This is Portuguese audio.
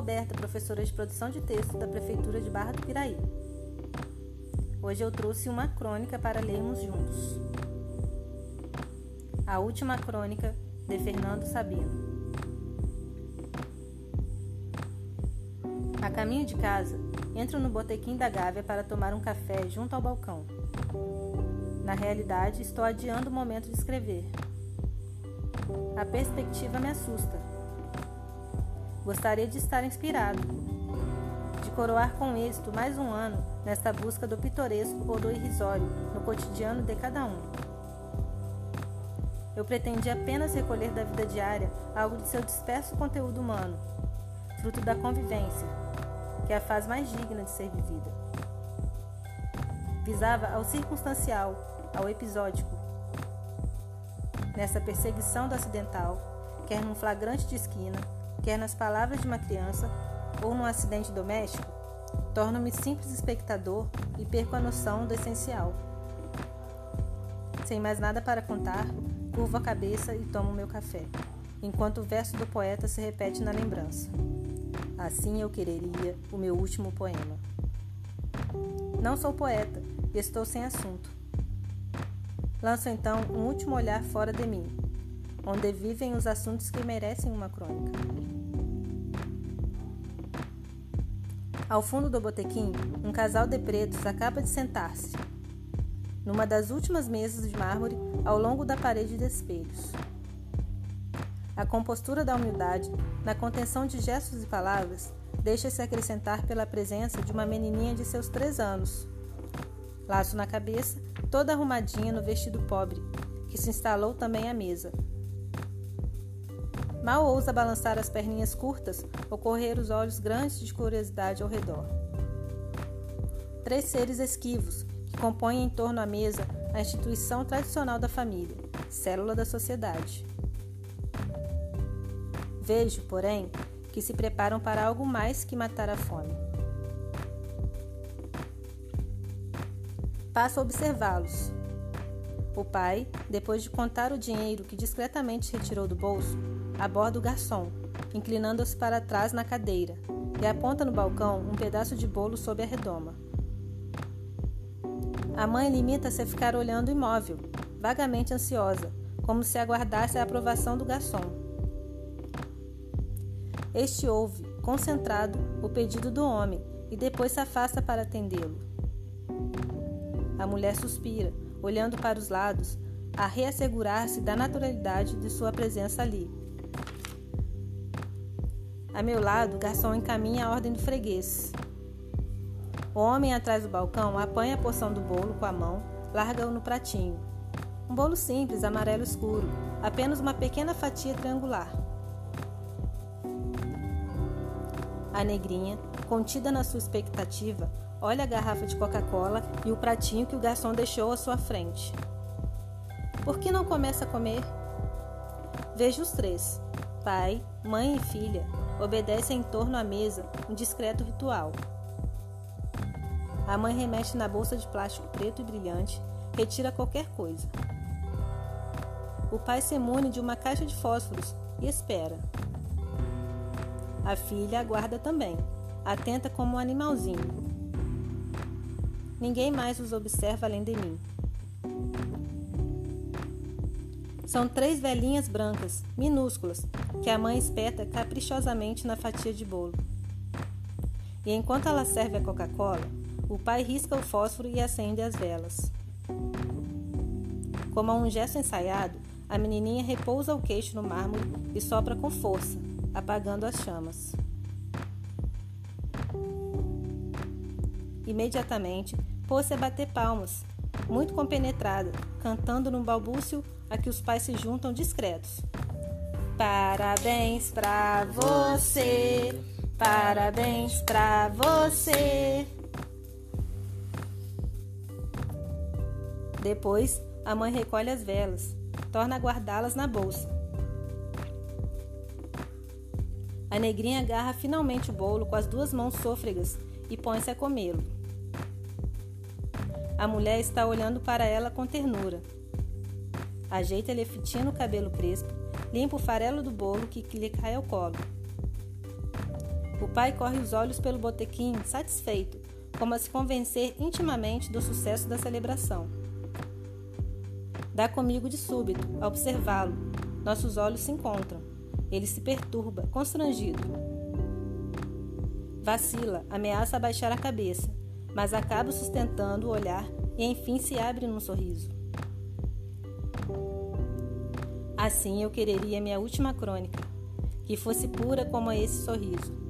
Roberta, professora de produção de texto da Prefeitura de Barra do Piraí. Hoje eu trouxe uma crônica para lermos juntos. A última crônica de Fernando Sabino. A caminho de casa, entro no botequim da Gávea para tomar um café junto ao balcão. Na realidade, estou adiando o momento de escrever. A perspectiva me assusta. Gostaria de estar inspirado, de coroar com êxito mais um ano nesta busca do pitoresco ou do irrisório no cotidiano de cada um. Eu pretendi apenas recolher da vida diária algo de seu disperso conteúdo humano, fruto da convivência, que é a faz mais digna de ser vivida. Visava ao circunstancial, ao episódico. Nessa perseguição do acidental, quer num flagrante de esquina, quer nas palavras de uma criança ou num acidente doméstico, torno-me simples espectador e perco a noção do essencial. Sem mais nada para contar, curvo a cabeça e tomo meu café, enquanto o verso do poeta se repete na lembrança. Assim eu quereria o meu último poema. Não sou poeta e estou sem assunto. Lanço então um último olhar fora de mim, onde vivem os assuntos que merecem uma crônica. Ao fundo do botequim, um casal de pretos acaba de sentar-se, numa das últimas mesas de mármore ao longo da parede de espelhos. A compostura da humildade, na contenção de gestos e palavras, deixa-se acrescentar pela presença de uma menininha de seus três anos. Laço na cabeça, toda arrumadinha no vestido pobre, que se instalou também à mesa, Mal ousa balançar as perninhas curtas ou correr os olhos grandes de curiosidade ao redor. Três seres esquivos que compõem em torno à mesa a instituição tradicional da família, célula da sociedade. Vejo, porém, que se preparam para algo mais que matar a fome. Passo a observá-los. O pai, depois de contar o dinheiro que discretamente retirou do bolso, aborda o garçom, inclinando-se para trás na cadeira, e aponta no balcão um pedaço de bolo sob a redoma. A mãe limita-se a ficar olhando imóvel, vagamente ansiosa, como se aguardasse a aprovação do garçom. Este ouve, concentrado, o pedido do homem e depois se afasta para atendê-lo. A mulher suspira, olhando para os lados, a reassegurar-se da naturalidade de sua presença ali. A meu lado, o garçom encaminha a ordem do freguês. O homem atrás do balcão apanha a porção do bolo com a mão, larga-o no pratinho. Um bolo simples, amarelo escuro, apenas uma pequena fatia triangular. A negrinha, contida na sua expectativa, olha a garrafa de Coca-Cola e o pratinho que o garçom deixou à sua frente. Por que não começa a comer? Vejo os três, pai, mãe e filha, obedece em torno à mesa um discreto ritual. A mãe remexe na bolsa de plástico preto e brilhante, retira qualquer coisa. O pai se emune de uma caixa de fósforos e espera. A filha aguarda também, atenta como um animalzinho. Ninguém mais os observa além de mim. São três velhinhas brancas, minúsculas, que a mãe espeta caprichosamente na fatia de bolo. E enquanto ela serve a Coca-Cola, o pai risca o fósforo e acende as velas. Como a um gesto ensaiado, a menininha repousa o queixo no mármore e sopra com força, apagando as chamas. Imediatamente, pôs-se a bater palmas, muito compenetrada, cantando num balbúcio a que os pais se juntam discretos. Parabéns pra você, parabéns pra você. Depois, a mãe recolhe as velas, torna a guardá-las na bolsa. A negrinha agarra finalmente o bolo com as duas mãos sôfregas e põe-se a comê-lo. A mulher está olhando para ela com ternura. Ajeita-lhe fitinha no cabelo crespo, limpa o farelo do bolo que lhe cai ao colo. O pai corre os olhos pelo botequim, satisfeito, como a se convencer intimamente do sucesso da celebração. Dá comigo de súbito, a observá-lo. Nossos olhos se encontram. Ele se perturba, constrangido. Vacila, ameaça abaixar a cabeça, mas acaba sustentando o olhar e enfim se abre num sorriso. Assim eu quereria minha última crônica, que fosse pura como esse sorriso